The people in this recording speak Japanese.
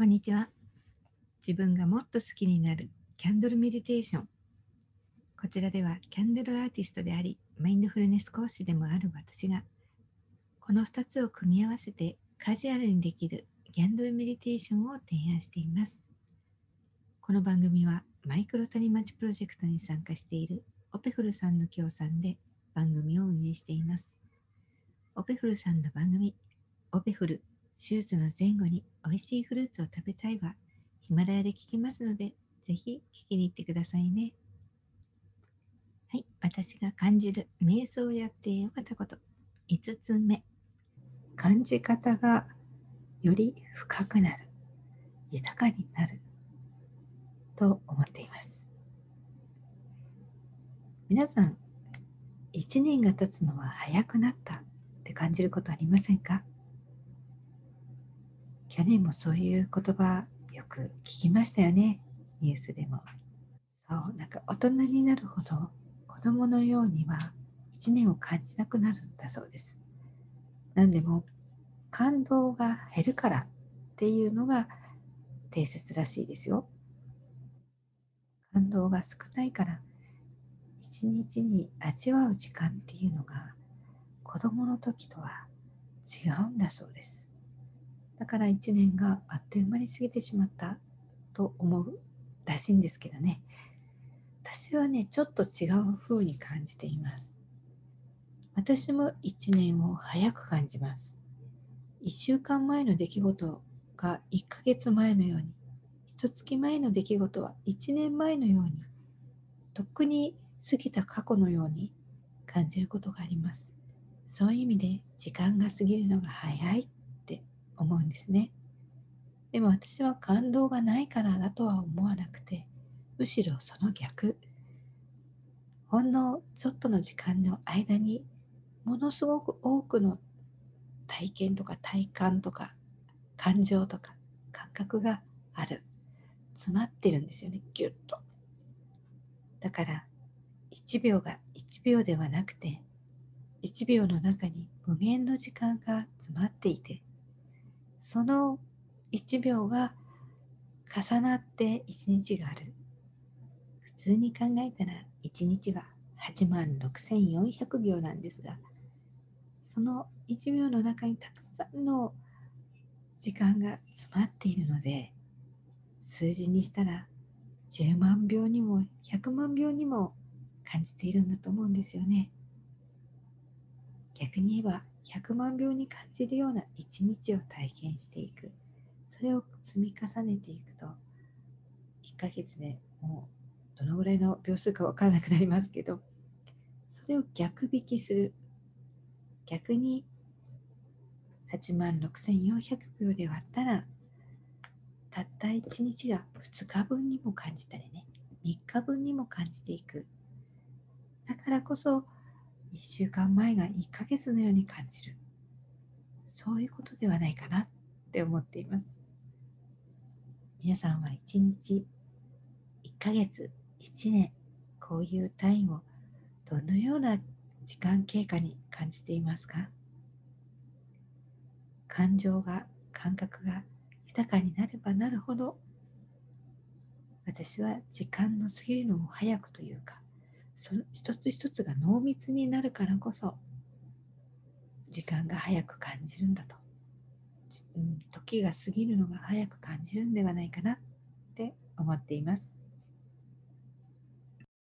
こんにちは。自分がもっと好きになるキャンドルメディテーション。こちらではキャンドルアーティストであり、マインドフルネス講師でもある私が、この2つを組み合わせてカジュアルにできるキャンドルメディテーションを提案しています。この番組はマイクロ谷町プロジェクトに参加しているオペフルさんの協賛で番組を運営しています。オペフルさんの番組、オペフル手術の前後に美味しいフルーツを食べたいはヒマラヤで聞きますので、ぜひ聞きに行ってくださいね。はい、私が感じる瞑想をやってよかったこと。5つ目。感じ方がより深くなる、豊かになると思っています。皆さん、1年が経つのは早くなったって感じることありませんか？去年もそういう言葉よく聞きましたよね。ニュースでも。そうなんか大人になるほど子供のようには1年を感じなくなるんだそうです。何でも感動が減るからっていうのが定説らしいですよ。感動が少ないから一日に味わう時間っていうのが子供の時とは違うんだそうです。だから1年があっという間に過ぎてしまったと思うらしいんですけどね。私はねちょっと違う風に感じています。私も1年を早く感じます。1週間前の出来事が1ヶ月前のように1月前の出来事は1年前のようにとっくに過ぎた過去のように感じることがあります。そういう意味で時間が過ぎるのが早い。思うんですね。でも私は感動がないからだとは思わなくて、むしろその逆。ほんのちょっとの時間の間にものすごく多くの体験とか体感とか感情とか感覚がある。詰まってるんですよね、ぎゅっと。だから1秒が1秒ではなくて1秒の中に無限の時間が詰まっていてその1秒が重なって1日がある。普通に考えたら1日は8万6400秒なんですが、その1秒の中にたくさんの時間が詰まっているので、数字にしたら10万秒にも100万秒にも感じているんだと思うんですよね。逆に言えば100万秒に感じるような一日を体験していく。それを積み重ねていくと1ヶ月でもうどのぐらいの秒数か分からなくなりますけどそれを逆引きする。逆に8万6400秒で割ったらたった1日が2日分にも感じたりね3日分にも感じていく。だからこそ1週間前が1ヶ月のように感じる。そういうことではないかなって思っています。皆さんは1日1ヶ月1年こういう単位をどのような時間経過に感じていますか？感情が感覚が豊かになればなるほど私は時間の過ぎるのを早くというかその一つ一つが濃密になるからこそ時間が早く感じるんだと、うん、時が過ぎるのが早く感じるんではないかなって思っています。